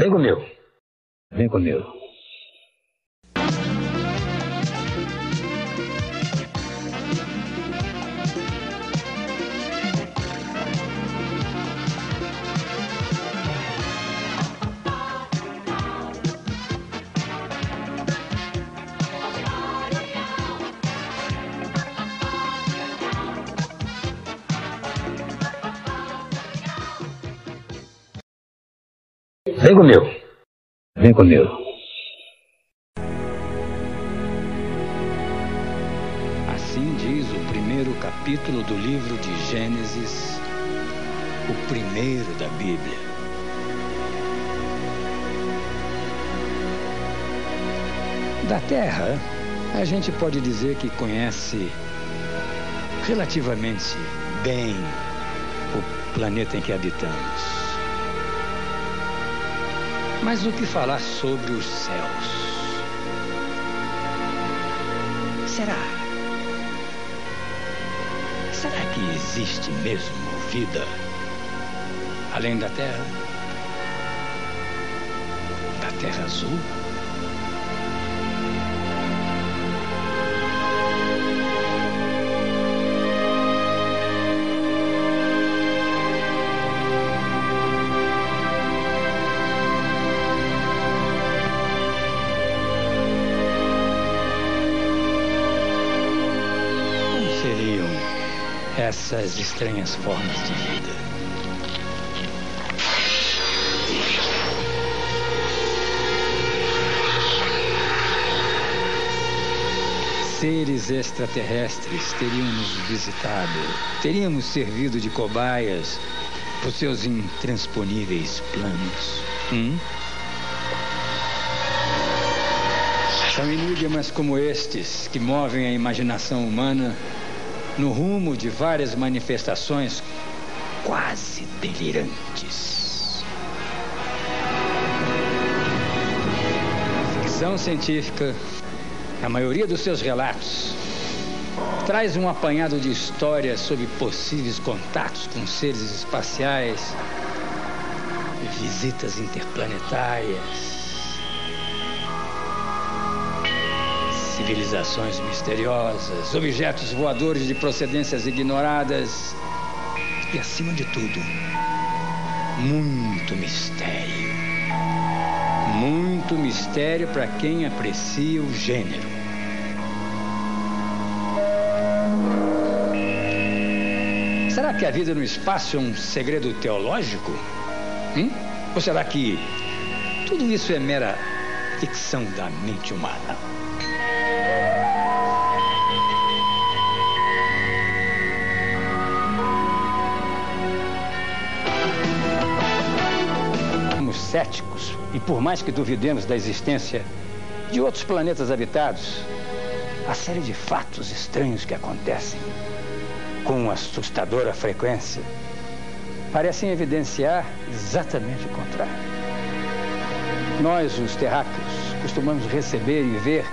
Vem comigo. Vem comigo. Vem comigo. Vem comigo. Assim diz o primeiro capítulo do livro de Gênesis, o primeiro da Bíblia. Da Terra, a gente pode dizer que conhece relativamente bem o planeta em que habitamos. Mas o que falar sobre os céus? Será? Será que existe mesmo vida além da Terra? Da Terra Azul? Essas estranhas formas de vida? Seres extraterrestres teriam nos visitado, teríamos servido de cobaias por seus intransponíveis planos. Hum? São enigmas como estes que movem a imaginação humana no rumo de várias manifestações quase delirantes. A ficção científica, na maioria dos seus relatos, traz um apanhado de histórias sobre possíveis contatos com seres espaciais, visitas interplanetárias. Civilizações misteriosas, objetos voadores de procedências ignoradas e, acima de tudo, muito mistério. Muito mistério para quem aprecia o gênero. Será que a vida no espaço é um segredo teológico? Hum? Ou será que tudo isso é mera ficção da mente humana? Céticos e, por mais que duvidemos da existência de outros planetas habitados, a série de fatos estranhos que acontecem com assustadora frequência parecem evidenciar exatamente o contrário. Nós, os terráqueos, costumamos receber e ver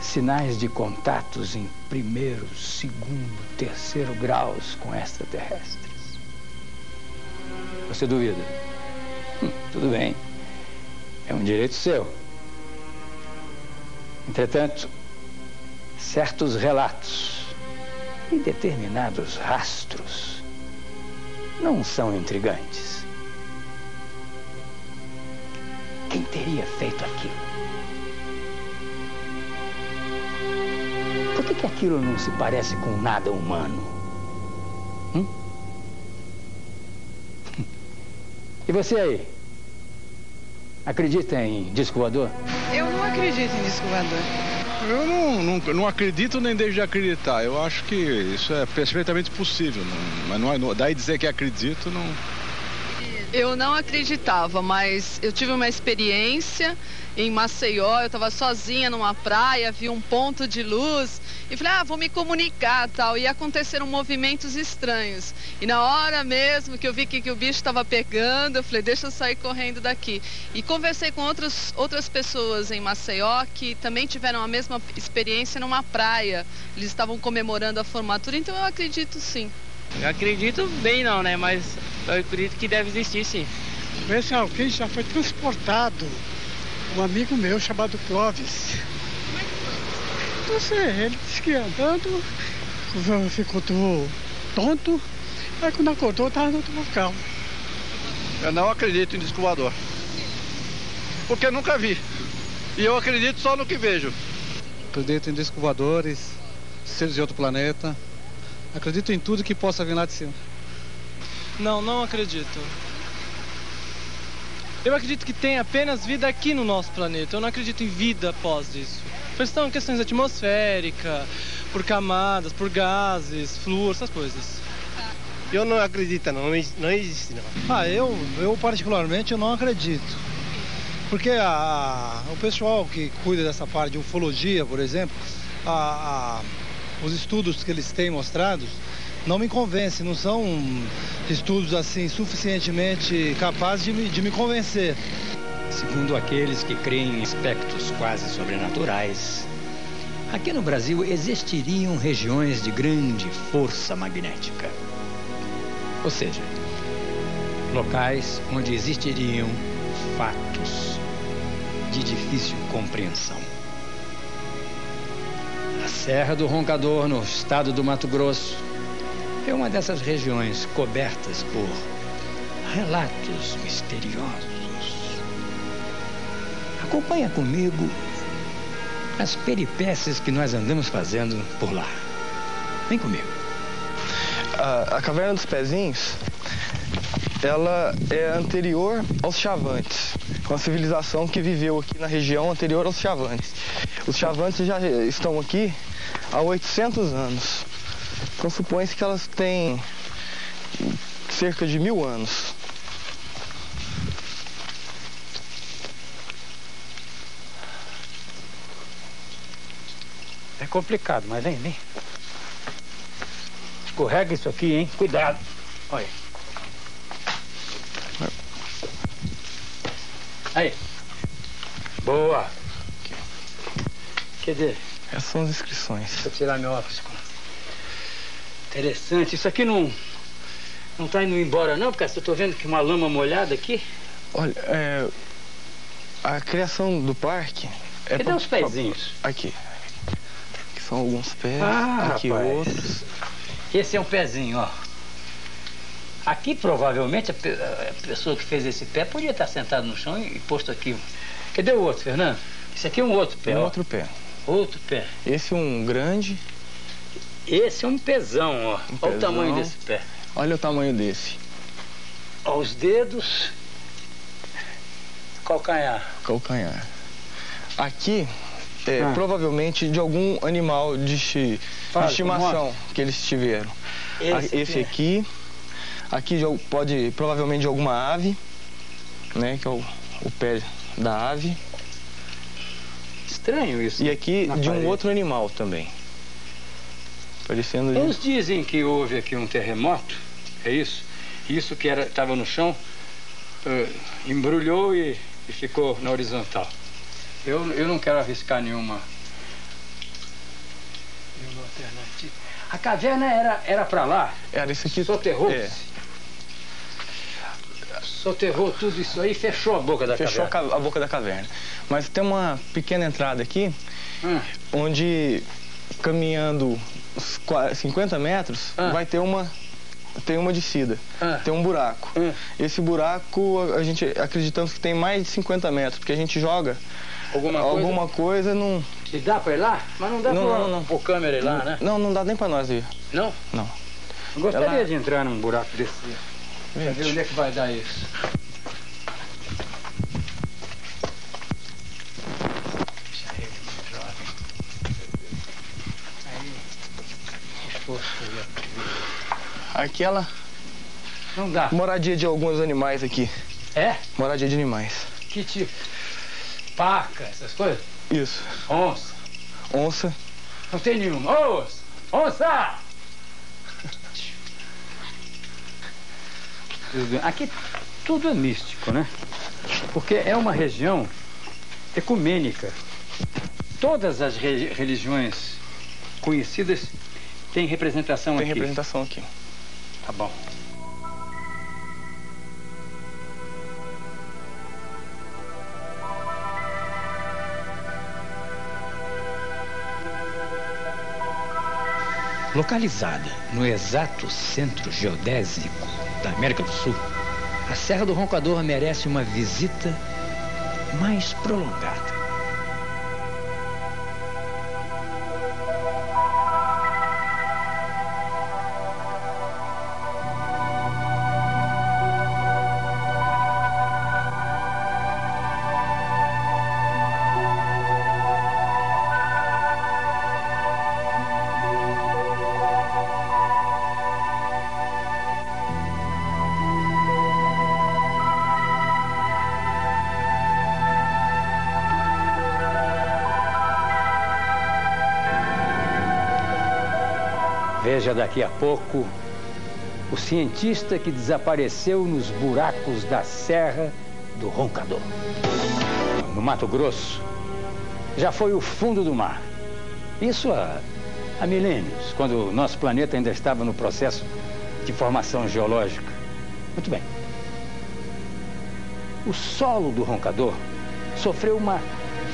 sinais de contatos em primeiro, segundo, terceiro graus com extraterrestres. Você duvida? Tudo bem. É um direito seu. Entretanto, certos relatos e determinados rastros não são intrigantes. Quem teria feito aquilo? Por que, que aquilo não se parece com nada humano? Hum? E você aí? Acredita em disco voador? Eu não acredito em disco voador. Eu não, não, não acredito nem deixo de acreditar. Eu acho que isso é perfeitamente possível. Não, mas não, não, daí dizer que acredito, não. Eu não acreditava, mas eu tive uma experiência em Maceió, eu estava sozinha numa praia, vi um ponto de luz e falei, ah, vou me comunicar tal. E aconteceram movimentos estranhos. E na hora mesmo que eu vi que, que o bicho estava pegando, eu falei, deixa eu sair correndo daqui. E conversei com outros, outras pessoas em Maceió que também tiveram a mesma experiência numa praia. Eles estavam comemorando a formatura, então eu acredito sim. Eu acredito bem não, né? Mas eu acredito que deve existir sim. Esse alguém já foi transportado. Um amigo meu chamado Clóvis. Não sei, ele disse que andando ficou tonto. Aí quando acordou, estava no outro local. Eu não acredito em disco voador. Porque nunca vi. E eu acredito só no que vejo. Acredito em disco voadores, seres de outro planeta. Acredito em tudo que possa vir lá de cima. Não, não acredito. Eu acredito que tem apenas vida aqui no nosso planeta. Eu não acredito em vida após isso. Questão, questões atmosféricas, por camadas, por gases, flúor, essas coisas. Eu não acredito, não, não existe não. Ah, eu, eu particularmente eu não acredito. Porque a, o pessoal que cuida dessa parte de ufologia, por exemplo, a, a, os estudos que eles têm mostrados não me convencem, não são estudos assim suficientemente capazes de me, de me convencer. Segundo aqueles que creem em aspectos quase sobrenaturais, aqui no Brasil existiriam regiões de grande força magnética. Ou seja, locais onde existiriam fatos de difícil compreensão. A Serra do Roncador, no estado do Mato Grosso, é uma dessas regiões cobertas por relatos misteriosos. Acompanha comigo as peripécias que nós andamos fazendo por lá. Vem comigo. A, a Caverna dos Pezinhos, ela é anterior aos Chavantes, uma civilização que viveu aqui na região anterior aos Chavantes. Os Chavantes já estão aqui há 800 anos. Então supõe-se que elas têm cerca de mil anos. Complicado, mas vem, vem. Escorrega isso aqui, hein? Cuidado. Olha. Aí. Boa. Cadê? Essas são as inscrições. Deixa eu tirar meu óculos. Interessante. Isso aqui não. Não tá indo embora não, porque eu tô vendo que uma lama molhada aqui. Olha, é, a criação do parque. É Cadê pra- os pezinhos? Aqui. Aqui são alguns pés. Ah, aqui rapaz. outros. Esse é um pezinho, ó. Aqui provavelmente a, pe- a pessoa que fez esse pé podia estar sentado no chão e, e posto aqui. Cadê o outro, Fernando? Esse aqui é um outro pé, Um ó. outro pé. Outro pé. Esse é um grande. Esse é um pezão, ó. Olha o tamanho desse pé. Olha o tamanho desse. Ó, os dedos. Calcanhar. Calcanhar. Aqui é Ah. provavelmente de algum animal de, de Fala, estimação que eles tiveram. Esse A- Esse aqui. aqui. Aqui pode provavelmente de alguma ave, né? Que é o, o pé da ave. Estranho isso. E aqui na de um parede. outro animal também. Parecendo. de- Uns dizem que houve aqui um terremoto, é isso? Isso que era estava no chão, eh, embrulhou e, e ficou na horizontal. Eu, eu não quero arriscar nenhuma, nenhuma alternativa. A caverna era era para lá, Era isso aqui. soterrou-se. É, Soterrou tudo isso aí e fechou a boca da fechou a, caverna. ca- a boca da caverna. Mas tem uma pequena entrada aqui, Hum, onde caminhando uns qua- 50 metros, Ah. vai ter uma tem uma descida. Ah. Tem um buraco. Ah. Esse buraco a a gente acreditamos que tem mais de 50 metros, porque a gente joga alguma coisa? alguma coisa não E dá para ir lá? Mas não dá Não, para não, não. pôr câmera ir lá, né? não não dá nem para nós ver. Não? Não. Eu gostaria Ela- de entrar num buraco desse. Pra ver onde é que vai dar isso. Aquela. Não dá. moradia de alguns animais aqui. É? Moradia de animais. Que tipo? Paca, essas coisas? Isso. Onça. Onça. Não tem nenhuma. Onça! Onça! Aqui tudo é místico, né? Porque é uma região ecumênica. Todas as re- religiões conhecidas têm representação Tem aqui. representação aqui. Tá bom. Localizada no exato centro geodésico da América do Sul, a Serra do Roncador merece uma visita mais prolongada. Veja daqui a pouco o cientista que desapareceu nos buracos da Serra do Roncador. No Mato Grosso, já foi o fundo do mar. Isso há, há milênios, quando o nosso planeta ainda estava no processo de formação geológica. Muito bem. O solo do Roncador sofreu uma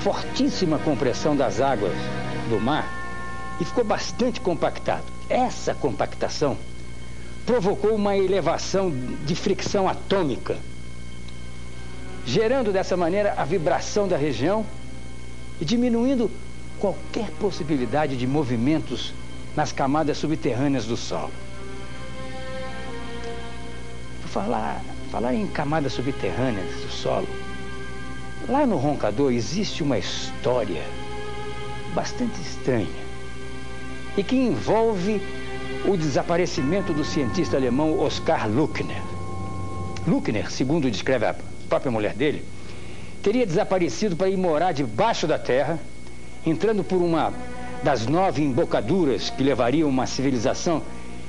fortíssima compressão das águas do mar e ficou bastante compactado. Essa compactação provocou uma elevação de fricção atômica, gerando dessa maneira a vibração da região e diminuindo qualquer possibilidade de movimentos nas camadas subterrâneas do solo. Falar, falar em camadas subterrâneas do solo, lá no Roncador existe uma história bastante estranha e que envolve o desaparecimento do cientista alemão Oskar Luckner. Luckner, segundo descreve a própria mulher dele, teria desaparecido para ir morar debaixo da terra, entrando por uma das nove embocaduras que levariam uma civilização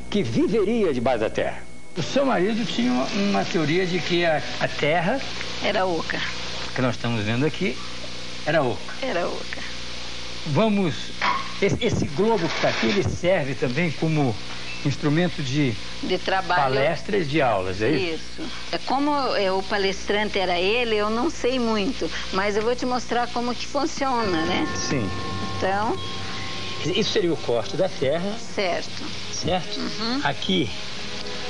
que viveria debaixo da terra. O seu marido tinha uma teoria de que a, a terra. Era oca. Que nós estamos vendo aqui, era oca. Era oca. Vamos. Esse, esse globo que está aqui, ele serve também como instrumento de, de trabalho. palestras de aulas, é isso? Isso. É como é, o palestrante era ele, eu não sei muito, mas eu vou te mostrar como que funciona, né? Sim. Então. Isso seria o corte da terra. Certo. Certo? Uhum. Aqui,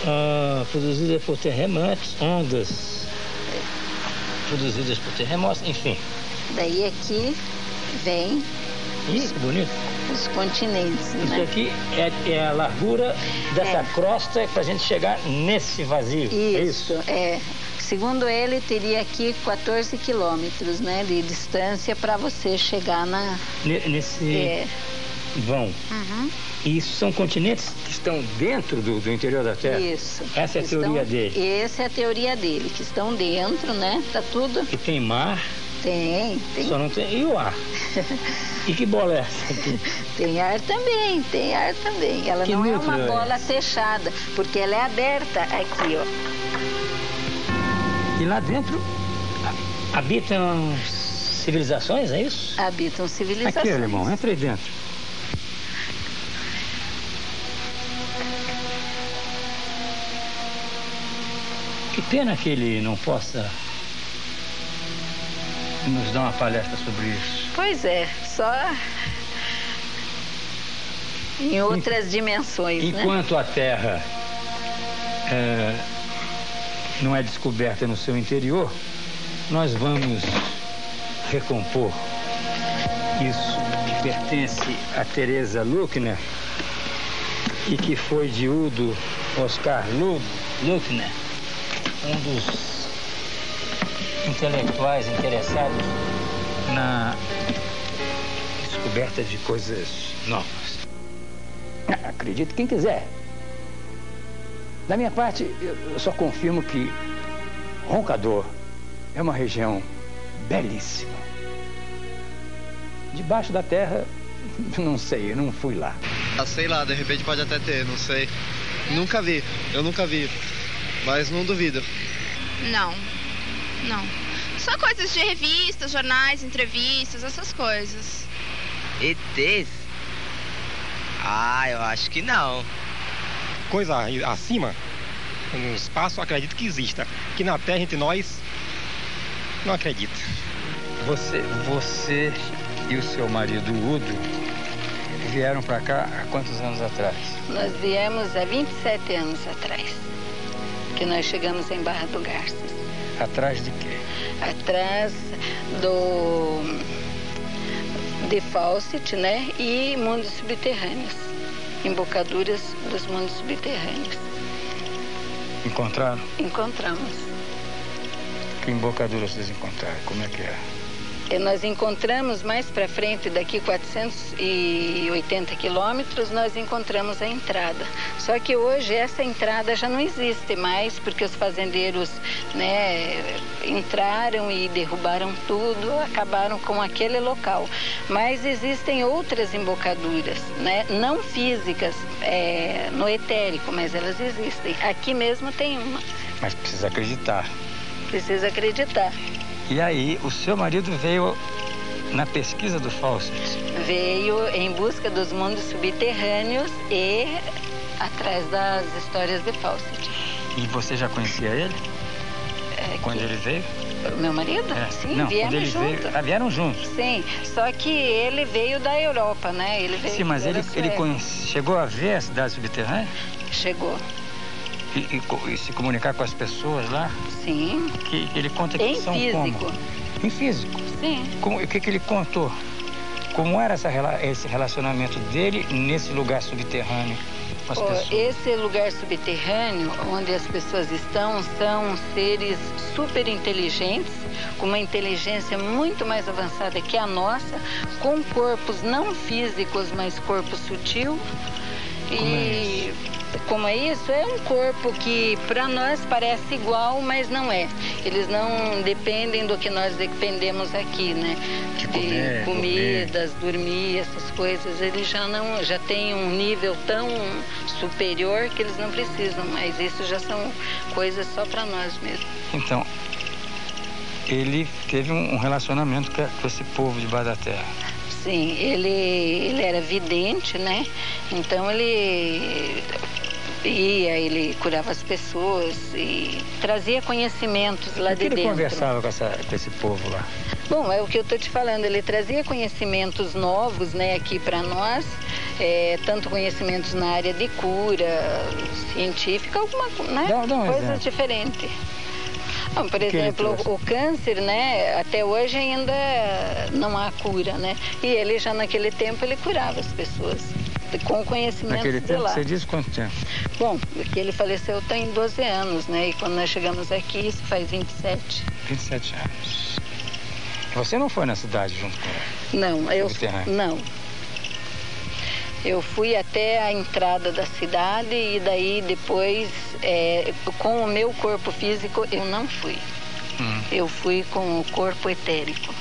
uh, produzida por terremotos, ondas produzidas por terremotos, enfim. Daí aqui vem Ih, que bonito. os continentes, Isso né? aqui é, é a largura dessa É. crosta para a gente chegar nesse vazio. é Isso, isso? é. Segundo ele, teria aqui 14 quilômetros, né, de distância para você chegar na. Ne- Nesse É. vão. Uhum. E isso são continentes que estão dentro do, do interior da Terra? Isso. Essa é a Estão- teoria dele. Essa é a teoria dele, que estão dentro, né? Tá tudo. Que tem mar, Tem, tem. só não tem. E o ar? E que bola é essa aqui? Tem ar também, tem ar também. Ela Que não é uma é bola fechada, porque ela é aberta aqui, ó. E lá dentro ha- habitam civilizações, é isso? Habitam civilizações. Aqui, alemão, entra aí dentro. Que pena que ele não possa nos dar uma palestra sobre isso. Pois é, só em outras dimensões, né? Enquanto a Terra é, não é descoberta no seu interior, nós vamos recompor isso que pertence a Teresa Luckner e que foi de Udo Oscar Lu- Luckner, um dos intelectuais interessados na descoberta de coisas novas. Acredite quem quiser. Da minha parte, eu só confirmo que Roncador é uma região belíssima. Debaixo da terra, não sei, eu não fui lá. Ah, sei lá, de repente pode até ter, não sei. Nunca vi, eu nunca vi. Mas não duvido. Não, não. Só coisas de revistas, jornais, entrevistas, essas coisas. ETs? Ah, eu acho que não. Coisa aí acima, no espaço, eu acredito que exista. Que na Terra, entre nós, não acredito. Você, você e o seu marido Udo vieram para cá há quantos anos atrás? Nós viemos há 27 anos atrás, que nós chegamos em Barra do Garças. Atrás de quê? Atrás do de Fawcett, né? E mundos subterrâneos, embocaduras dos mundos subterrâneos. Encontraram? Encontramos. Que embocaduras vocês encontraram? Como é que é? Nós encontramos mais para frente, daqui 480 quilômetros, nós encontramos a entrada. Só que hoje essa entrada já não existe mais, porque os fazendeiros né, entraram e derrubaram tudo, acabaram com aquele local. Mas existem outras embocaduras, né, não físicas, é, no etérico, mas elas existem. Aqui mesmo tem uma. Mas precisa acreditar. Precisa acreditar. E aí, o seu marido veio na pesquisa do Fawcett? Veio em busca dos mundos subterrâneos e atrás das histórias de Fawcett. E você já conhecia ele? É, quando que... ele veio? Meu marido? É. Sim, Não, ele juntos. veio. Ah, vieram juntos? Sim, só que ele veio da Europa, né? Ele veio Sim, mas ele, ele conhece- chegou a ver a cidade subterrânea? Chegou. E, e e se comunicar com as pessoas lá? Sim. Que ele conta que Em são físico. como? Em físico. Sim. Como- o que, que ele contou? Como era essa, esse relacionamento dele nesse lugar subterrâneo com as Ó, pessoas? esse lugar subterrâneo, onde as pessoas estão, são seres super inteligentes, com uma inteligência muito mais avançada que a nossa, com corpos não físicos, mas corpo sutil. E como é isso? É um corpo que para nós parece igual, mas não é. Eles não dependem do que nós dependemos aqui, né? De, comer, comidas, dormir, essas coisas. Eles já não, já têm um nível tão superior que eles não precisam, mas isso já são coisas só para nós mesmo. Então, ele teve um relacionamento com com esse povo de da Terra. Sim, ele, ele era vidente, né? Então ele ia, ele curava as pessoas e trazia conhecimentos lá de ele dentro. conversava com, essa- com esse povo lá? Bom, é o que eu estou te falando, ele trazia conhecimentos novos, né, aqui para nós, é, tanto conhecimentos na área de cura, científica, alguma né, Dá- dá um diferentes. Bom, por ele exemplo, o câncer, né, até hoje ainda não há cura, né? E ele já naquele tempo ele curava as pessoas com conhecimento Naquele de tempo, lá. você disse quanto tempo? Bom, porque ele faleceu tem 12 anos, né? E quando nós chegamos aqui, isso faz 27. 27 anos. Você não foi na cidade junto com ele? Não, eu não. Eu fui até a entrada da cidade e daí depois, é, com o meu corpo físico, eu não fui. Hum. Eu fui com o corpo etérico.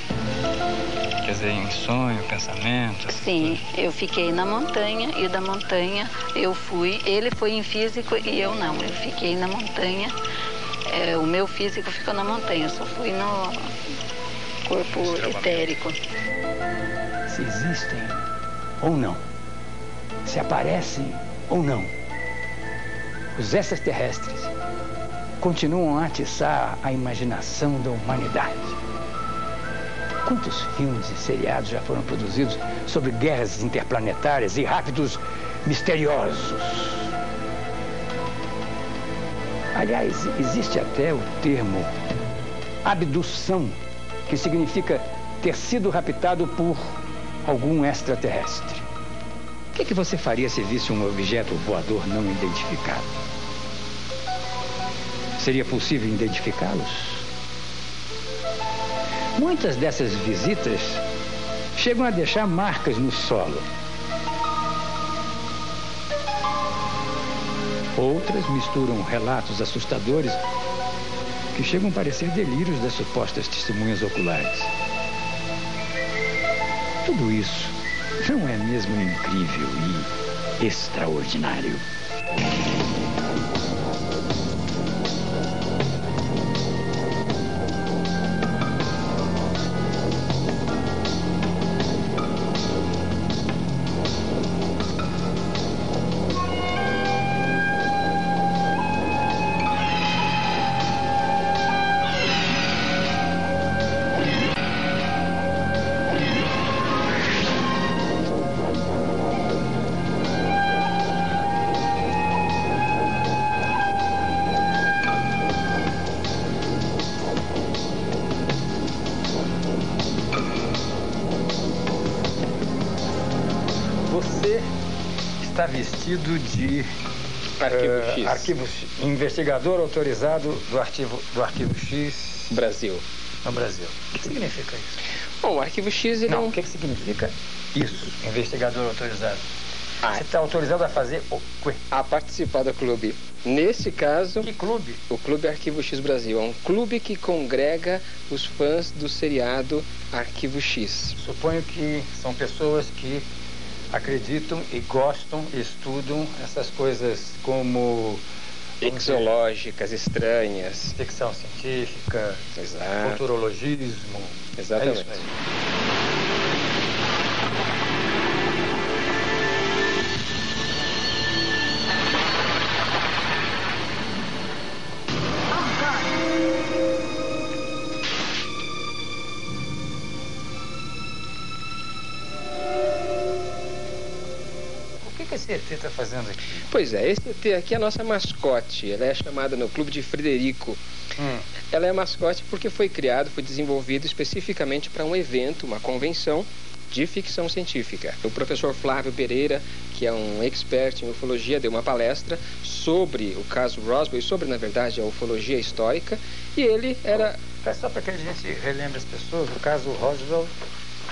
Quer dizer, em sonho, pensamento? Sim, eu fiquei na montanha e da montanha eu fui. Ele foi em físico e eu não. Eu fiquei na montanha. É, o meu físico ficou na montanha. Eu só fui no corpo etérico. Se existem ou não. Se aparecem ou não. Os extraterrestres continuam a atiçar a imaginação da humanidade. Quantos filmes e seriados já foram produzidos sobre guerras interplanetárias e raptos misteriosos? Aliás, existe até o termo abdução, que significa ter sido raptado por algum extraterrestre. O que, que você faria se visse um objeto voador não identificado? Seria possível identificá-los? Muitas dessas visitas chegam a deixar marcas no solo. Outras misturam relatos assustadores que chegam a parecer delírios das supostas testemunhas oculares. Tudo isso não é mesmo incrível e extraordinário? Está vestido de Arquivo eh, X. arquivo X, investigador autorizado do arquivo, do arquivo X Brasil. no Brasil. O que significa isso? Bom, o arquivo X ele é Não, um o que, que significa isso, investigador autorizado? Ah, Você está autorizado a fazer o quê? a participar do clube. Nesse caso, Que clube? o Clube Arquivo X Brasil é um clube que congrega os fãs do seriado Arquivo X. Suponho que são pessoas que acreditam e gostam, estudam essas coisas como Exológicas, estranhas. ficção científica, Exato. futurologismo. Exatamente. É está fazendo aqui? Pois é, esse ET aqui é a nossa mascote. Ela é chamada no Clube de Frederico. Hum. Ela é mascote porque foi criado, foi desenvolvido especificamente para um evento, uma convenção de ficção científica. O professor Flávio Pereira, que é um expert em ufologia, deu uma palestra sobre o caso Roswell, e sobre, na verdade, a ufologia histórica, e ele era É só para que a gente relembre as pessoas, o caso Roswell.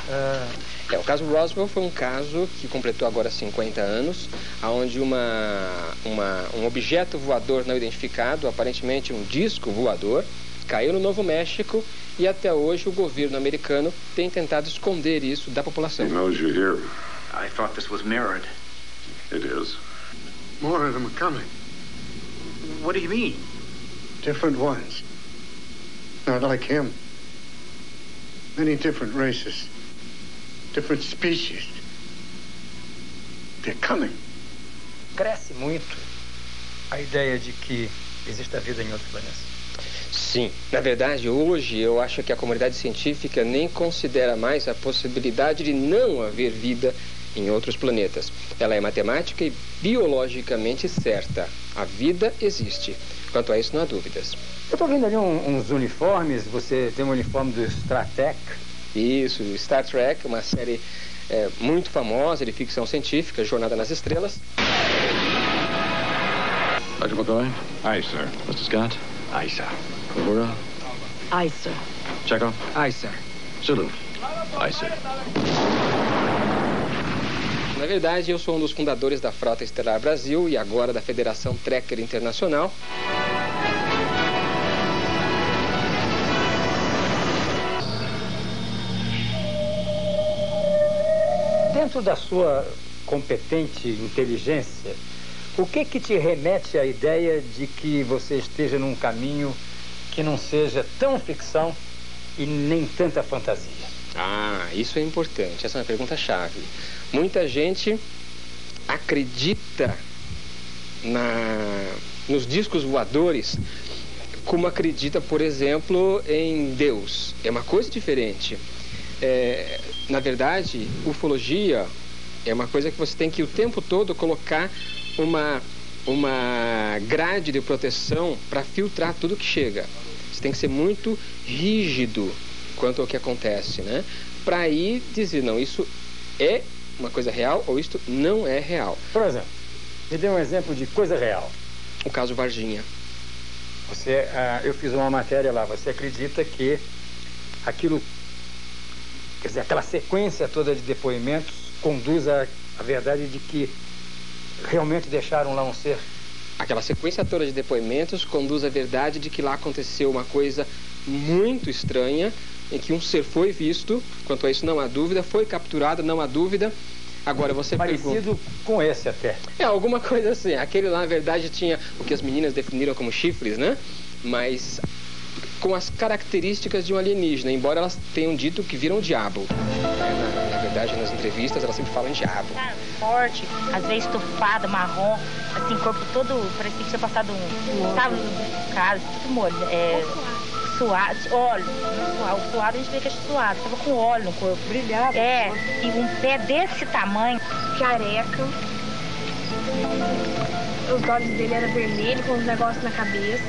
Ah, É, o caso Roswell foi um caso que completou agora 50 anos, onde uma, uma, um objeto voador não identificado, aparentemente um disco voador, caiu no Novo México e até hoje o governo americano tem tentado esconder isso da população. He knows you're here. I thought this was mirrored. It is. More of them are coming. What do you mean? Different ones. Not like him. Many different races. Different species. They're coming. cresce muito a ideia de que existe a vida em outros planetas. Sim, na verdade, hoje eu acho que a comunidade científica nem considera mais a possibilidade de não haver vida em outros planetas. Ela é matemática e biologicamente certa. A vida existe. Quanto a isso, não há dúvidas. Eu estou vendo ali um- uns uniformes, você tem um uniforme do Star Trek. Isso, Star Trek, uma série é, muito famosa de ficção científica, Jornada nas Estrelas. Dr. McCoy? Aye, sir. Mr. Scott? Aye, sir. Uhura? Aye, sir. Chekhov? Ai, sir. Zulu? Aye, sir. Na verdade, eu sou um dos fundadores da Frota Estelar Brasil e agora da Federação Trekker Internacional. Dentro da sua competente inteligência, o que que te remete à ideia de que você esteja num caminho que não seja tão ficção e nem tanta fantasia? Ah, isso é importante. Essa é uma pergunta chave. Muita gente acredita na, nos discos voadores como acredita, por exemplo, em Deus. É uma coisa diferente. É, na verdade, ufologia é uma coisa que você tem que o tempo todo colocar uma, uma grade de proteção para filtrar tudo que chega. Você tem que ser muito rígido quanto ao que acontece, né? Para aí dizer, não, isso é uma coisa real ou isto não é real. Por exemplo, me dê um exemplo de coisa real. O caso Varginha. Você, ah, eu fiz uma matéria lá. Você acredita que aquilo, quer dizer, aquela sequência toda de depoimentos conduz à, à verdade de que realmente deixaram lá um ser? Aquela sequência toda de depoimentos conduz à verdade de que lá aconteceu uma coisa muito estranha, em que um ser foi visto, quanto a isso não há dúvida, foi capturado, não há dúvida. Agora você Parecido pergunta... com esse até. É, alguma coisa assim. Aquele lá, na verdade, tinha o que as meninas definiram como chifres, né? Mas com as características de um alienígena, embora elas tenham dito que viram o diabo. É, na, na verdade, nas entrevistas, elas sempre falam diabo. Forte, às vezes estufada, marrom, assim, corpo todo, parecia que tinha passado um. Sabe, cara, tudo molho. É, suado, óleo. O suado a gente vê que é suado, tava com óleo no corpo. Brilhava. É, e um pé desse tamanho. Careca. Os olhos dele eram vermelhos, com uns negócios na cabeça.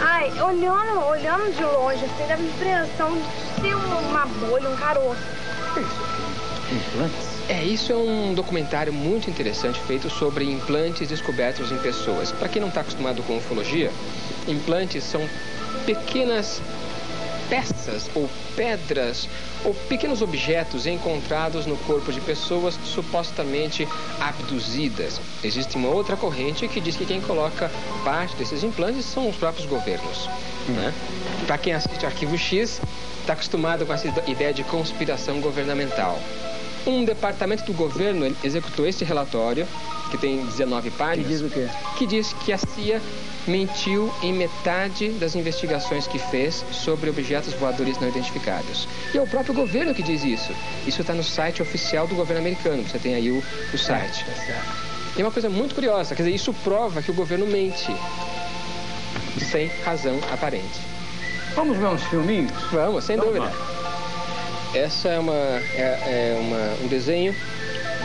Ai, olhando, olhando de longe, assim, dava a impressão de ser uma bolha, um caroço. Implantes? É, isso é um documentário muito interessante feito sobre implantes descobertos em pessoas. Para quem não está acostumado com ufologia, implantes são pequenas peças ou pedras ou pequenos objetos encontrados no corpo de pessoas supostamente abduzidas. Existe uma outra corrente que diz que quem coloca parte desses implantes são os próprios governos. Né? Para quem assiste Arquivo X, está acostumado com essa ideia de conspiração governamental. Um departamento do governo executou este relatório, que tem 19 páginas. Que diz o quê? Que diz que a CIA mentiu em metade das investigações que fez sobre objetos voadores não identificados. E é o próprio governo que diz isso. Isso está no site oficial do governo americano. Você tem aí o, o site. E é uma coisa muito curiosa, quer dizer, isso prova que o governo mente sem razão aparente. Vamos ver uns filminhos? Vamos, sem Vamos dúvida. Essa é, uma, é, é uma, um desenho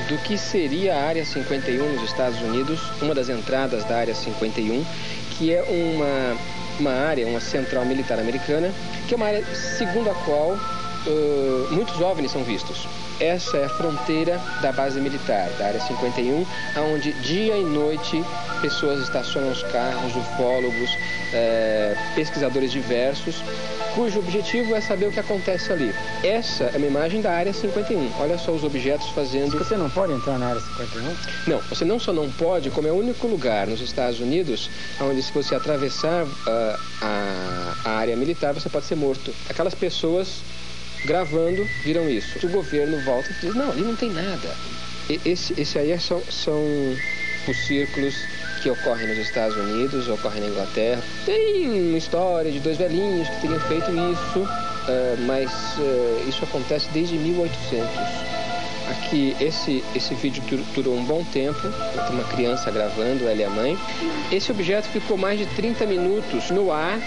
do que seria a Área 51 nos Estados Unidos, uma das entradas da Área 51, que é uma, uma área, uma central militar americana, que é uma área segundo a qual uh, muitos OVNIs são vistos. Essa é a fronteira da base militar, da Área 51, onde dia e noite pessoas estacionam os carros, ufólogos, eh, pesquisadores diversos, cujo objetivo é saber o que acontece ali. Essa é uma imagem da Área 51. Olha só os objetos fazendo. Você não pode entrar na Área 51? Não, você não só não pode, como é o único lugar nos Estados Unidos onde se você atravessar uh, a, a área militar você pode ser morto. Aquelas pessoas gravando viram isso. O governo volta e diz, não, ali não tem nada. E, esse, esse aí é são, são os círculos que ocorrem nos Estados Unidos, ocorrem na Inglaterra. Tem história de dois velhinhos que teriam feito isso, uh, mas uh, isso acontece desde 1800. Aqui, esse, esse vídeo durou um bom tempo, tem uma criança gravando, ela e a mãe. Esse objeto ficou mais de 30 minutos no ar,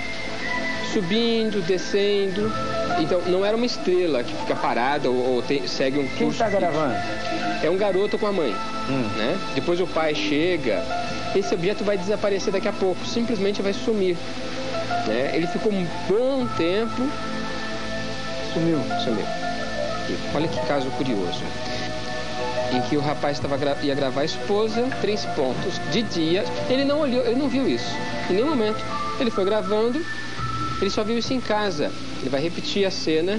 subindo, descendo. Então, não era uma estrela que fica parada ou, ou tem, segue um curso. Quem está gravando? É um garoto com a mãe. Hum. Né? Depois o pai chega. Esse objeto vai desaparecer daqui a pouco, simplesmente vai sumir. Né? Ele ficou um bom tempo. Sumiu. Sumiu. E olha que caso curioso. Em que o rapaz gra ia gravar a esposa, três pontos, de dia. Ele não olhou, ele não viu isso. Em nenhum momento. Ele foi gravando, ele só viu isso em casa. Ele vai repetir a cena.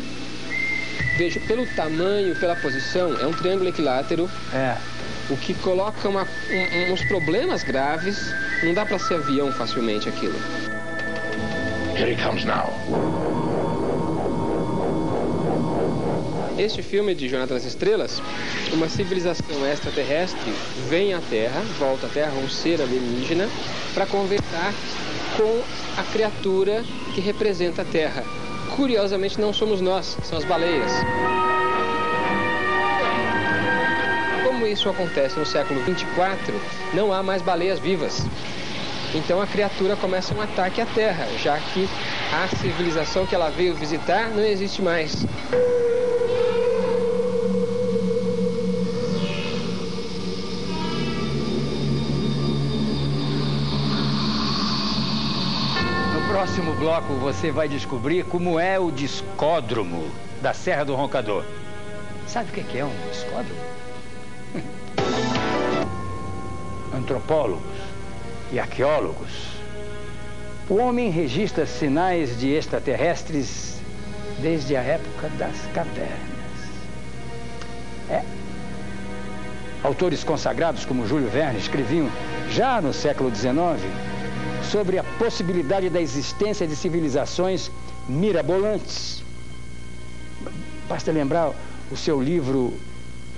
Veja, pelo tamanho, pela posição, é um triângulo equilátero. É. O que coloca uma, um, uns problemas graves. Não dá para ser avião facilmente aquilo. Here he comes now. Este filme de Jornada nas Estrelas, uma civilização extraterrestre vem à Terra, volta à Terra, um ser alienígena, para conversar com a criatura que representa a Terra. Curiosamente, não somos nós, são as baleias. Isso acontece no século 24, não há mais baleias vivas. Então a criatura começa um ataque à Terra, já que a civilização que ela veio visitar não existe mais. No próximo bloco você vai descobrir como é o discódromo da Serra do Roncador. Sabe o que é um discódromo? Antropólogos e arqueólogos. O homem registra sinais de extraterrestres desde a época das cavernas. É. Autores consagrados como Júlio Verne escreviam já no século XIX sobre a possibilidade da existência de civilizações mirabolantes. Basta lembrar o seu livro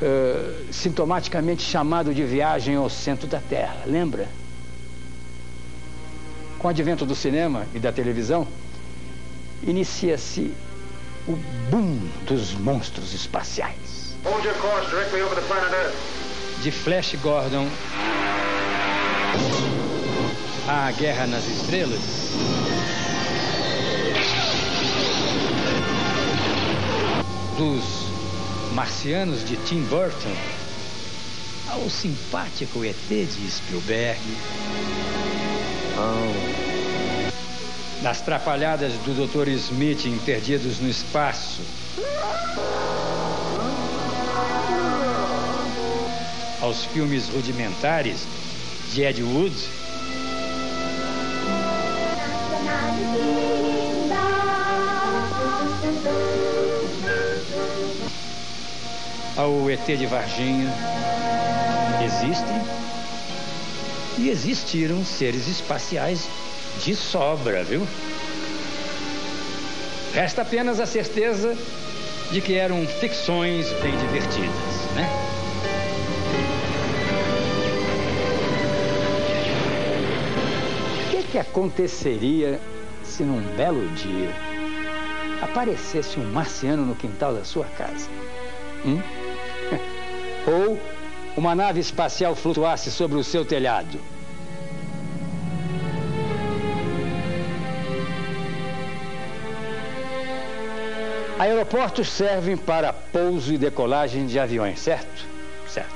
uh, sintomaticamente chamado de Viagem ao Centro da Terra, lembra? Com o advento do cinema e da televisão, inicia-se o boom dos monstros espaciais. Hold your course directly over the planet Earth. De Flash Gordon à Guerra nas Estrelas. Dos Marcianos de Tim Burton ao simpático ET de Spielberg. Das trapalhadas do Dr. Smith em Perdidos no Espaço. aos filmes rudimentares de Ed Wood, ao ET de Varginha, existem e existiram seres espaciais de sobra, viu? Resta apenas a certeza de que eram ficções bem divertidas, né? O que, que aconteceria se num belo dia aparecesse um marciano no quintal da sua casa? Hum? Ou uma nave espacial flutuasse sobre o seu telhado? Aeroportos servem para pouso e decolagem de aviões, certo? Certo.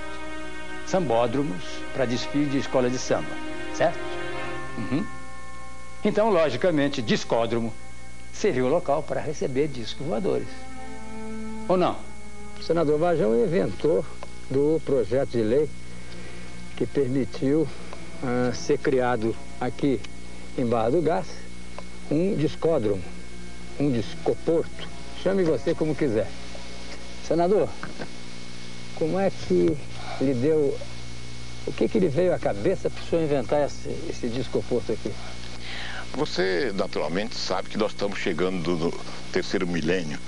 Sambódromos para desfile de escola de samba, certo? Uhum. Então, logicamente, discódromo seria o local para receber discos voadores. Ou não? O senador Vajão inventor do projeto de lei que permitiu uh, ser criado aqui em Barra do Gás um discódromo, um discoporto, chame você como quiser. Senador, como é que lhe deu, o que que lhe veio à cabeça para o senhor inventar esse, esse discoporto aqui? Você naturalmente sabe que nós estamos chegando no terceiro milênio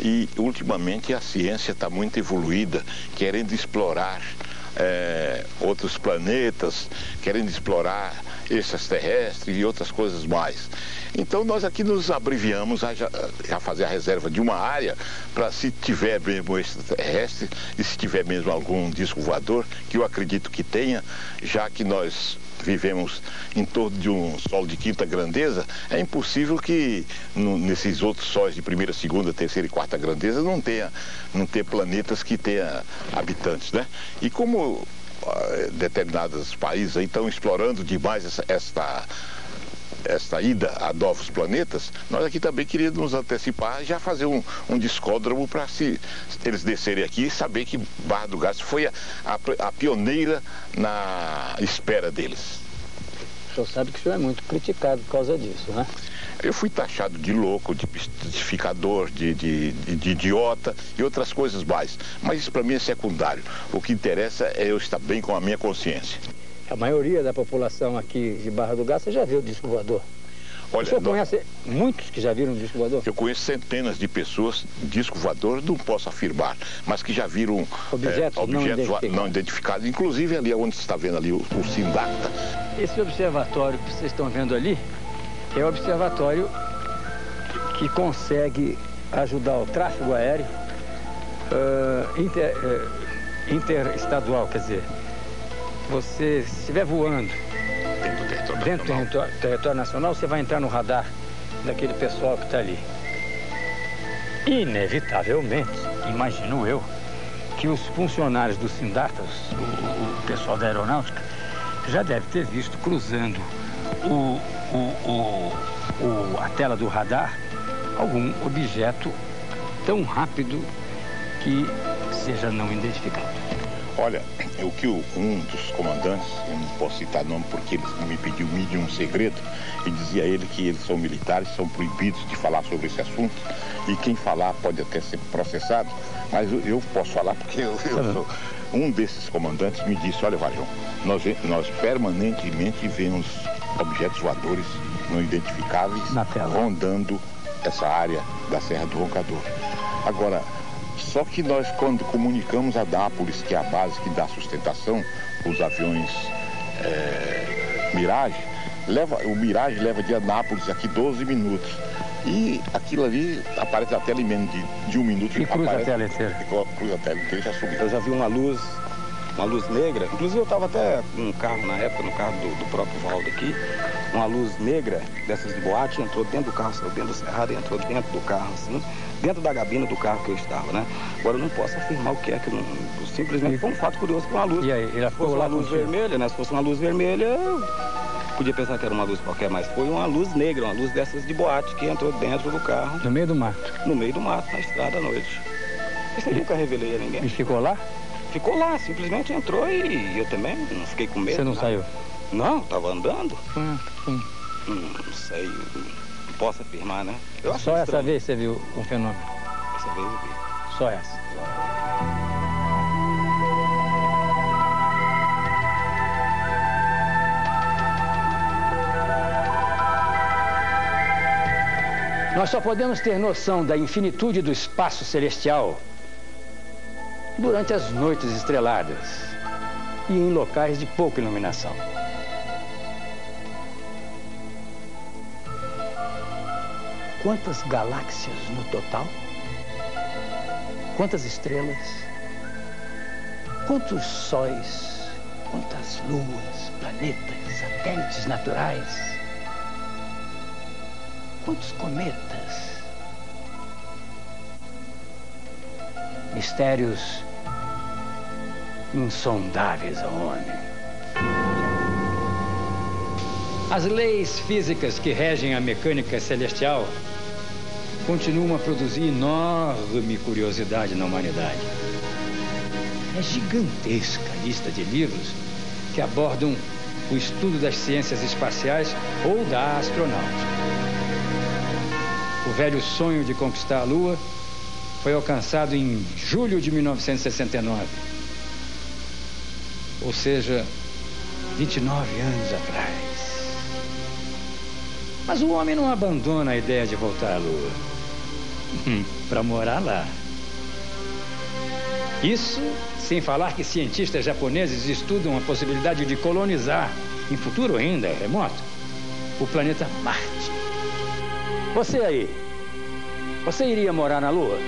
e ultimamente a ciência está muito evoluída, querendo explorar é, outros planetas, querendo explorar extraterrestres e outras coisas mais. Então nós aqui nos abreviamos a, a fazer a reserva de uma área para se tiver mesmo extraterrestre e se tiver mesmo algum disco voador, que eu acredito que tenha, já que nós vivemos em torno de um sol de quinta grandeza, é impossível que no, nesses outros sóis de primeira, segunda, terceira e quarta grandeza não tenha, não tenha planetas que tenha habitantes, né? E como uh, determinados países estão explorando demais essa, esta esta ida a novos planetas, nós aqui também queríamos nos antecipar e já fazer um, um discódromo para se eles descerem aqui e saber que Barra do Gás foi a, a, a pioneira na espera deles. O senhor sabe que o senhor é muito criticado por causa disso, né? Eu fui taxado de louco, de mistificador, de, de, de, de, idiota e outras coisas mais. Mas isso para mim é secundário. O que interessa é eu estar bem com a minha consciência. A maioria da população aqui de Barra do Garça já viu o disco voador. Olha, o senhor conhece muitos que já viram o disco voador? Eu conheço centenas de pessoas, disco voador, não posso afirmar, mas que já viram objetos, é, objetos não, identificados. não, identificados. Inclusive ali onde você está vendo ali o, o Sindacta. Esse observatório que vocês estão vendo ali é o observatório que consegue ajudar o tráfego aéreo uh, inter, uh, interestadual, quer dizer, você estiver voando dentro do território, dentro nacional. do território nacional, você vai entrar no radar daquele pessoal que está ali. Inevitavelmente, imagino eu, que os funcionários do Sindatas, o, o, pessoal da aeronáutica, já deve ter visto cruzando o, o, a tela do radar algum objeto tão rápido que seja não identificado. Olha, o que o, um dos comandantes, eu não posso citar nome porque ele me pediu de um segredo, e dizia ele que eles são militares, são proibidos de falar sobre esse assunto, e quem falar pode até ser processado, mas eu, eu posso falar porque eu, eu sou. Um desses comandantes me disse, olha Vajão, nós, nós permanentemente vemos objetos voadores não identificáveis rondando essa área da Serra do Roncador. Agora, só que nós, quando comunicamos a Nápoles, que é a base que dá sustentação para os aviões é, Mirage, leva, o Mirage leva de Anápolis aqui 12 minutos. E aquilo ali aparece na tela em menos de, de um minuto. E cruza aparece, a tela inteira. Cruza a tela inteira e já subiu. Eu já vi uma luz, uma luz negra. Inclusive eu estava até num carro na época, no carro do, do próprio Valdo aqui. Uma luz negra dessas de boate entrou dentro do carro, saiu dentro do cerrado e entrou dentro do carro, assim dentro da gabina do carro que eu estava, né? Agora eu não posso afirmar o que é que não, simplesmente foi um fato curioso que uma luz. E aí, ele se fosse uma luz vermelha, né? Se fosse uma luz vermelha, podia pensar que era uma luz qualquer, mas foi uma luz negra, uma luz dessas de boate que entrou dentro do carro. No meio do mato? No meio do mato, na estrada à noite. Isso eu nunca revelei a ninguém. E ficou lá? ficou lá, simplesmente entrou e eu também não fiquei com medo. Você não saiu? Não, tava andando. Hum. Hum, Não sei, posso afirmar, né? Eu achei Só essa estranho. vez você viu um fenômeno? Essa vez eu vi. Só essa. Nós só podemos ter noção da infinitude do espaço celestial durante as noites estreladas e em locais de pouca iluminação. Quantas galáxias no total? Quantas estrelas? Quantos sóis? Quantas luas, planetas, satélites naturais? Quantos cometas? Mistérios insondáveis ao homem. As leis físicas que regem a mecânica celestial continuam a produzir enorme curiosidade na humanidade. É gigantesca a lista de livros que abordam o estudo das ciências espaciais ou da astronáutica. O velho sonho de conquistar a Lua foi alcançado em julho de 1969. Ou seja, 29 anos atrás. Mas o homem não abandona a ideia de voltar à Lua para morar lá. Isso sem falar que cientistas japoneses estudam a possibilidade de colonizar, em futuro ainda remoto, o planeta Marte. Você aí, você iria morar na Lua?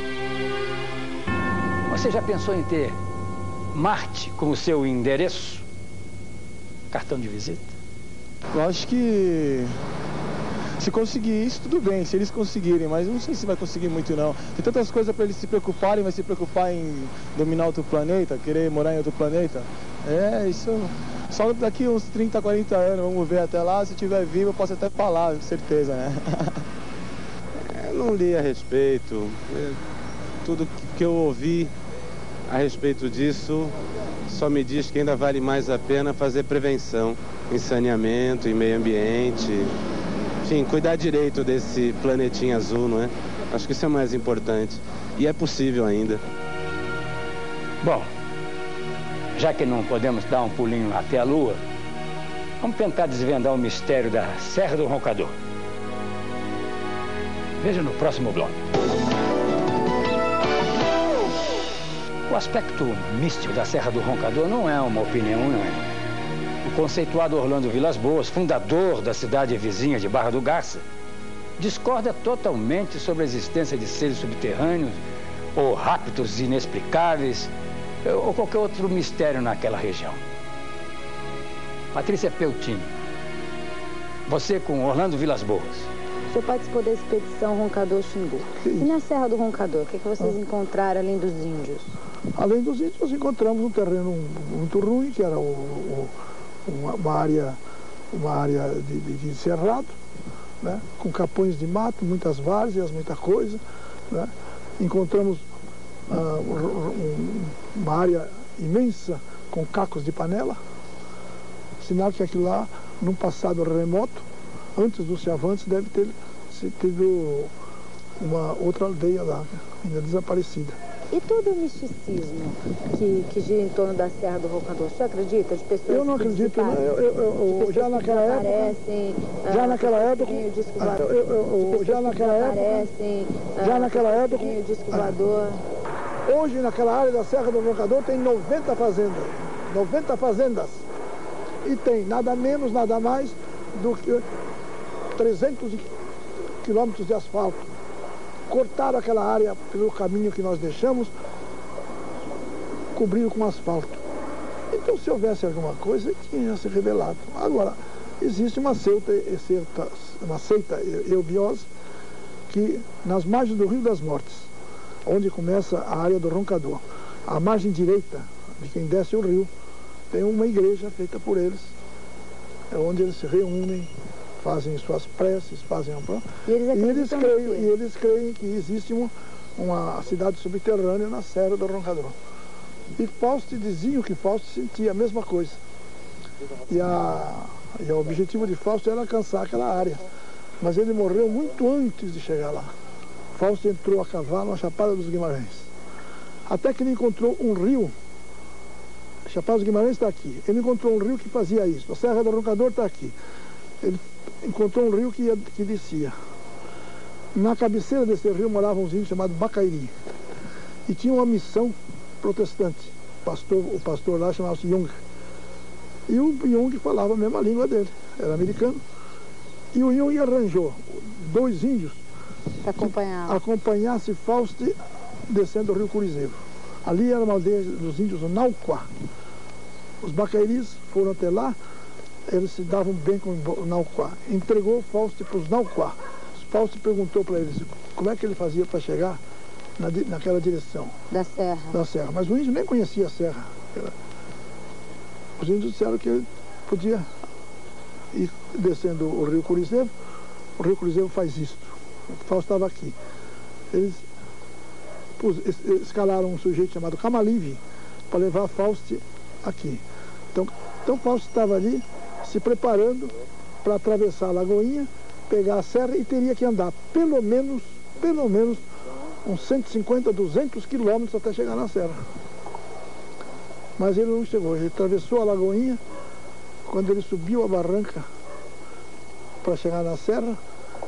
Você já pensou em ter Marte como seu endereço? Cartão de visita? Eu acho que se conseguir isso, tudo bem, se eles conseguirem, mas não sei se vai conseguir muito não. Tem tantas coisas para eles se preocuparem, vai se preocupar em dominar outro planeta, querer morar em outro planeta. É, isso só daqui uns 30, 40 anos, vamos ver até lá, se tiver vivo eu posso até falar, com certeza, né? Eu não li a respeito. É, Tudo que eu ouvi a respeito disso só me diz que ainda vale mais a pena fazer prevenção em saneamento, em meio ambiente. Enfim, cuidar direito desse planetinha azul, não é? Acho que isso é o mais importante. E é possível ainda. Bom, já que não podemos dar um pulinho até a Lua, vamos tentar desvendar o mistério da Serra do Roncador. Veja no próximo bloco. O aspecto místico da Serra do Roncador não é uma opinião unânime. O conceituado Orlando Vilas Boas, fundador da cidade vizinha de Barra do Garça, discorda totalmente sobre a existência de seres subterrâneos ou raptos inexplicáveis ou qualquer outro mistério naquela região. Patrícia Peltinho, você com Orlando Vilas Boas, O senhor participou da expedição Roncador Xingu. E na Serra do Roncador, o que, que vocês encontraram além dos índios? Além dos índios, nós encontramos um terreno muito ruim, que era o- o- uma, uma área, uma área de, de, de cerrado, né? com capões de mato, muitas várzeas, muita coisa. Né? Encontramos ah, um- um- uma área imensa com cacos de panela, sinal que aquilo lá, num passado remoto, antes dos Chavantes, deve ter se tido uma outra aldeia lá, ainda desaparecida. E todo o misticismo que, que gira em torno da Serra do o senhor acredita? De pessoas Eu não acredito, desaparecem, né? Eu- eu- eu- já que naquela época- já ah, naquela época- o disco Ah, voador, eu- já que naquela época- já ah, naquela época- veem o disco voador. Hoje, naquela área da Serra do Roncador, tem 90 fazendas. 90 fazendas. E tem nada menos, nada mais do que 300 e- quilômetros de asfalto. Cortaram aquela área pelo caminho que nós deixamos, cobriram com asfalto. Então, se houvesse alguma coisa, tinha se revelado. Agora, existe uma seita, seita- uma seita eubiosa que nas margens do Rio das Mortes, onde começa a área do Roncador, à margem direita de quem desce o rio, tem uma igreja feita por eles, é onde eles se reúnem, fazem suas preces, fazem um... E eles e eles creem, e eles creem que existe uma, uma cidade subterrânea na Serra do Roncador. E Fausto dizia que Fausto sentia a mesma coisa. E, a, e o objetivo de Fausto era alcançar aquela área. Mas ele morreu muito antes de chegar lá. Fausto entrou a cavalo na Chapada dos Guimarães. Até que ele encontrou um rio. Chapada dos Guimarães está aqui. Ele encontrou um rio que fazia isso. A Serra do Roncador está aqui. Ele encontrou um rio que, ia, que descia. Na cabeceira desse rio moravam uns índios chamados Bacairi. E tinha uma missão protestante. O pastor, o pastor lá chamava-se Jung. E o Jung falava a mesma língua dele, era americano. E o Jung arranjou dois índios para acompanhar. acompanhasse Fausto descendo o rio Curizeiro. Ali era uma aldeia dos índios Nauquá. Os bacairis foram até lá, eles se davam bem com o Nauquá. Entregou Fausto para os Nauquá. Fausto perguntou para eles como é que ele fazia para chegar na, naquela direção. Da serra. Da serra. Mas o índio nem conhecia a serra. Os índios disseram que ele podia ir descendo o rio Curizeiro. O rio Curizeiro faz isto. O Fausto estava aqui. Eles escalaram um sujeito chamado Camalive para levar Fausto aqui. Então, então Fausto estava ali se preparando para atravessar a Lagoinha, pegar a serra e teria que andar pelo menos, pelo menos uns 150, 200 quilômetros até chegar na serra. Mas ele não chegou, ele atravessou a Lagoinha, quando ele subiu a barranca para chegar na serra,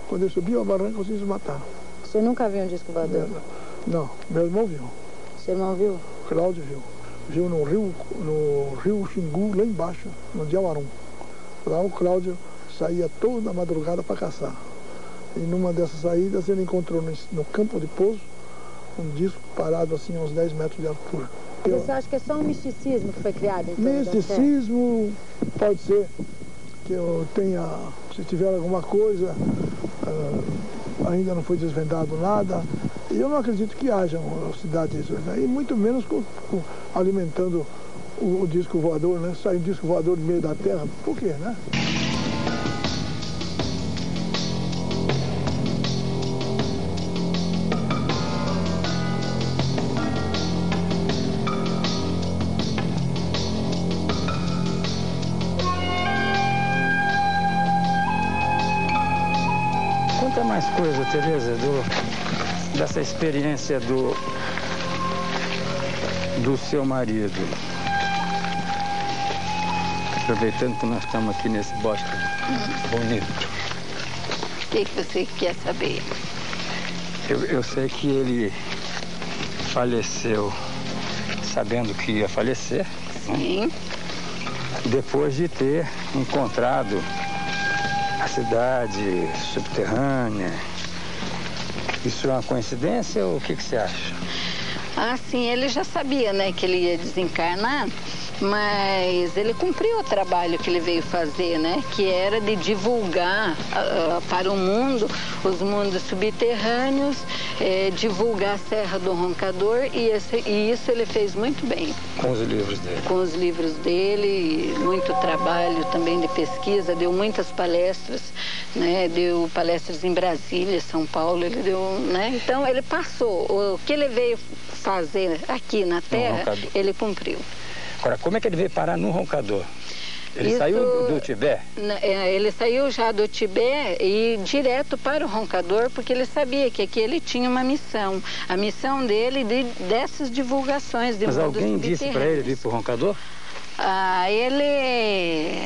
quando ele subiu a barranca, os índios mataram. Você nunca viu um disco voador? Não, meu irmão viu. Seu irmão viu? Cláudio viu. Viu no rio, no rio Xingu, lá embaixo, no Diawarum. Lá o Cláudio saía toda madrugada para caçar. E numa dessas saídas ele encontrou no, campo de pouso um disco parado assim a uns 10 metros de altura. Você acha que é só um misticismo que foi criado? Então, misticismo, pode ser que eu tenha, se tiver alguma coisa, uh, ainda não foi desvendado nada. E eu não acredito que haja uma cidade disso, né? e muito menos com, com, alimentando o, o, disco voador, né? Sai um disco voador no meio da terra, por quê, né? Conta mais coisa, Tereza, do, dessa experiência do, do seu marido. Aproveitando que nós estamos aqui nesse bosque bonito. O que, que você quer saber? Eu, eu sei que ele faleceu sabendo que ia falecer. Sim. Né? Depois de ter encontrado a cidade subterrânea. Isso é uma coincidência ou o que, que você acha? Ah, sim, ele já sabia, né, que ele ia desencarnar, mas ele cumpriu o trabalho que ele veio fazer, né, que era de divulgar uh, para o mundo os mundos subterrâneos, eh, divulgar a Serra do Roncador e, esse, e, isso ele fez muito bem. Com os livros dele? Com os livros dele, muito trabalho também de pesquisa, deu muitas palestras, né, deu palestras em Brasília, São Paulo, ele deu, né, então ele passou, o que ele veio fazer aqui na Terra, ele cumpriu. Agora, como é que ele veio parar no roncador? Ele Isso, saiu do Tibete? Ele saiu já do Tibete e direto para o roncador, porque ele sabia que aqui ele tinha uma missão. A missão dele de, dessas divulgações de Mas alguém disse para ele vir para o roncador? Ah, ele.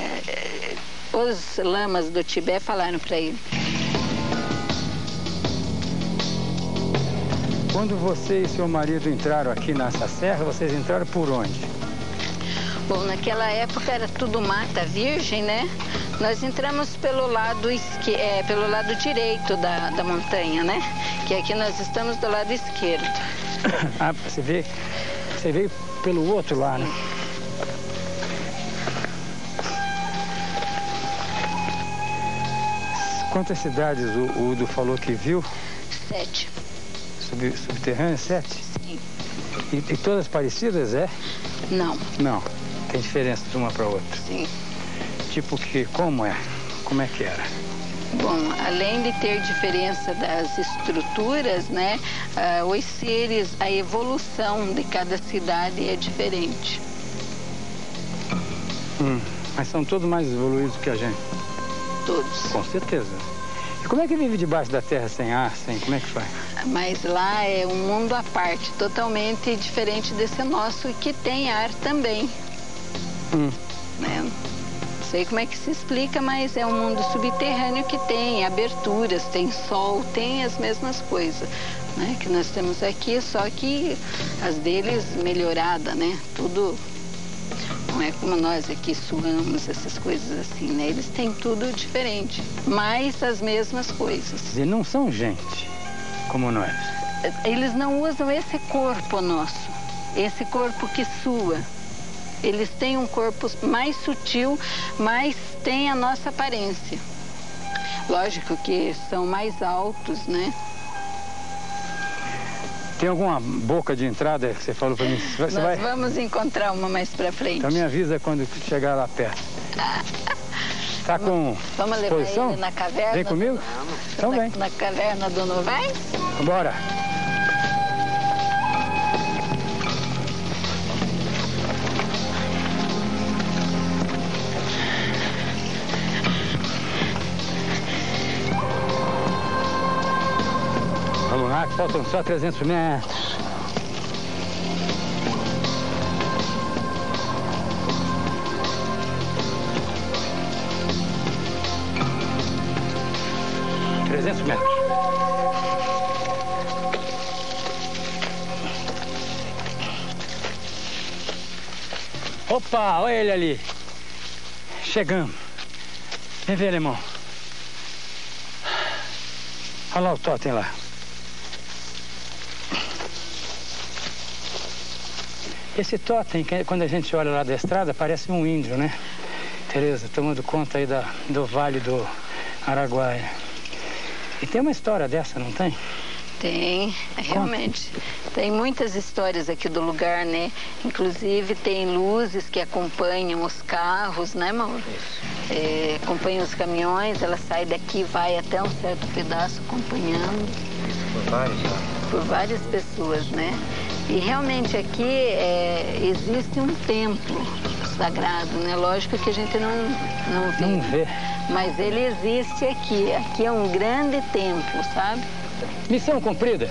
Os lamas do Tibete falaram para ele. Quando você e seu marido entraram aqui nessa serra, vocês entraram por onde? Bom, naquela época era tudo mata virgem, né? Nós entramos pelo lado, esque... é, pelo lado direito da, da montanha, né? Que aqui nós estamos do lado esquerdo. ah, você vê, você veio pelo outro lá, né? Quantas cidades o Udo falou que viu? Sete. Sub, subterrâneas, sete? Sim. E, e todas parecidas, é? Não. Não. Tem diferença de uma para outra? Sim. Tipo que, como é? Como é que era? Bom, além de ter diferença das estruturas, né, uh, os seres, a evolução de cada cidade é diferente. Hum, mas são todos mais evoluídos que a gente? Todos. Com certeza. E como é que vive debaixo da terra sem ar, sem... como é que faz? Mas lá é um mundo à parte, totalmente diferente desse nosso, que tem ar também. Hum. Né? sei como é que se explica, mas é um mundo subterrâneo que tem aberturas, tem sol, tem as mesmas coisas. Né, que nós temos aqui, só que as deles melhorada, né? Tudo não é como nós aqui suamos, essas coisas assim, né? Eles têm tudo diferente, mas as mesmas coisas. E não são gente como nós. Eles não usam esse corpo nosso, esse corpo que sua. Eles têm um corpo mais sutil, mas tem a nossa aparência. Lógico que são mais altos, né? Tem alguma boca de entrada que você falou para mim? Você Nós vai... vamos encontrar uma mais para frente. Então me avisa quando chegar lá perto. Tá com Vamos levar posição? ele na caverna? Vem comigo? Vamos. Então na, vem. Na caverna do Novaes? Bora. Faltam só 300 metros. Trezentos metros. Opa, olha ele ali. Chegamos. Vem ver, alemão. Olha lá o totem lá. Esse totem, quando a gente olha lá da estrada, parece um índio, né? Tereza, tomando conta aí da, do Vale do Araguaia. E tem uma história dessa, não tem? Tem, realmente. Tem muitas histórias aqui do lugar, né? Inclusive tem luzes que acompanham os carros, né, Mauro? É, acompanham os caminhões, ela sai daqui vai até um certo pedaço acompanhando. Por vários, Por várias pessoas, né? E realmente aqui é, existe um templo sagrado, né? Lógico que a gente não, não vê. Não vê. Mas ele existe aqui. Aqui é um grande templo, sabe? Missão cumprida.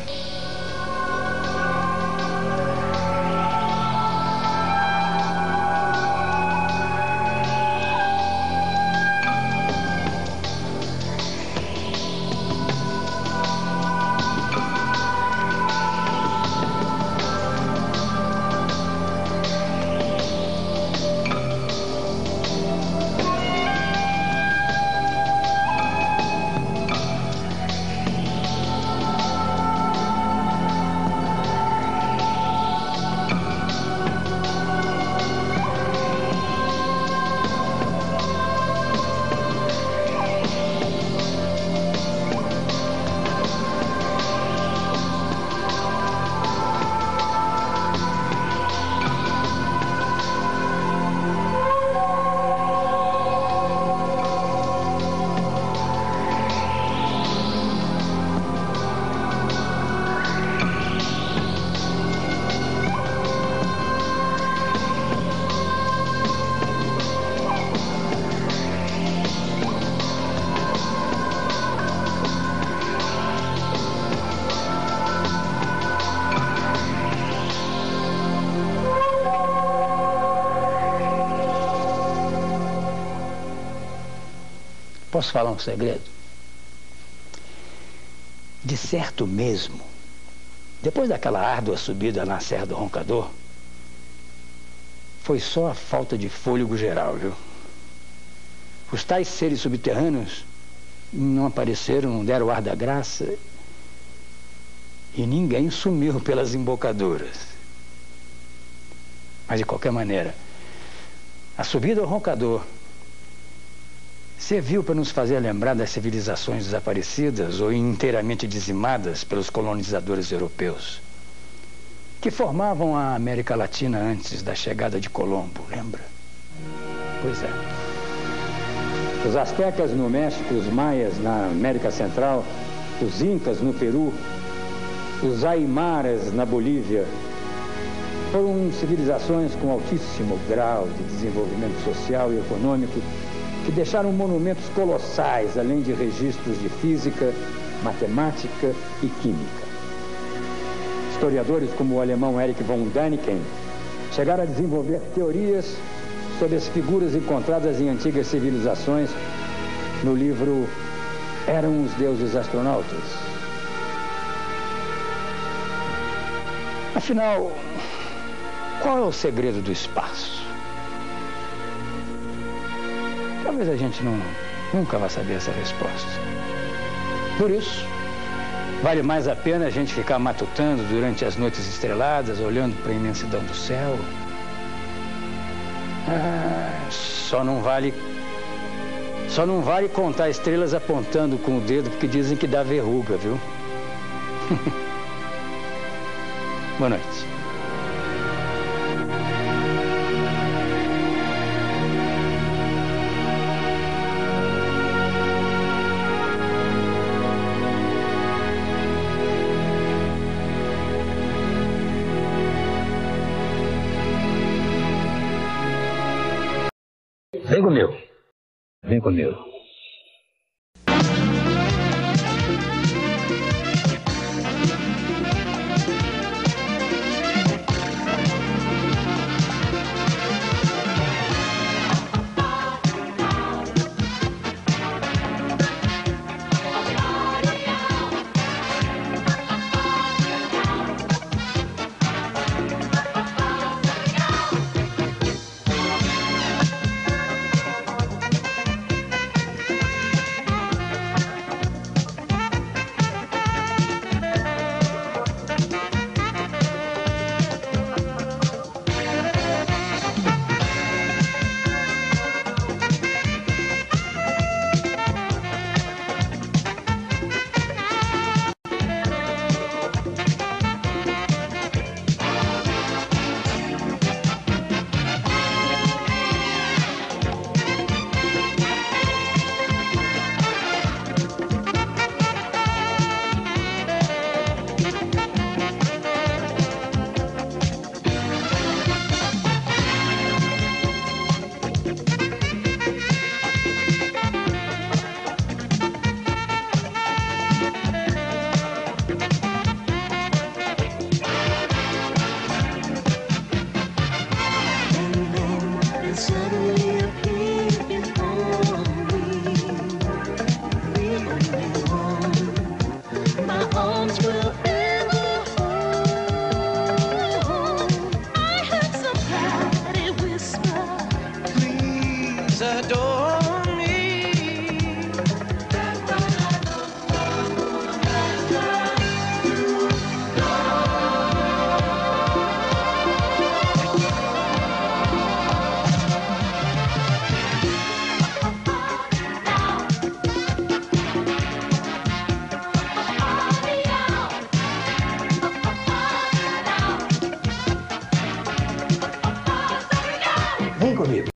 Posso falar um segredo? De certo mesmo, depois daquela árdua subida na Serra do Roncador, foi só a falta de fôlego geral, viu? Os tais seres subterrâneos não apareceram, não deram ar da graça e ninguém sumiu pelas embocaduras. Mas de qualquer maneira, a subida ao roncador serviu para nos fazer lembrar das civilizações desaparecidas ou inteiramente dizimadas pelos colonizadores europeus, que formavam a América Latina antes da chegada de Colombo, lembra? Pois é. Os astecas no México, os maias na América Central, os incas no Peru, os aimaras na Bolívia, foram civilizações com altíssimo grau de desenvolvimento social e econômico que deixaram monumentos colossais, além de registros de física, matemática e química. Historiadores como o alemão Erich von Däniken chegaram a desenvolver teorias sobre as figuras encontradas em antigas civilizações no livro Eram os Deuses Astronautas. Afinal, qual é o segredo do espaço? Talvez a gente não, nunca vá saber essa resposta. Por isso, vale mais a pena a gente ficar matutando durante as noites estreladas, olhando para a imensidão do céu. Ah, só não vale. Só não vale contar estrelas apontando com o dedo, porque dizem que dá verruga, viu? Boa noite. Vem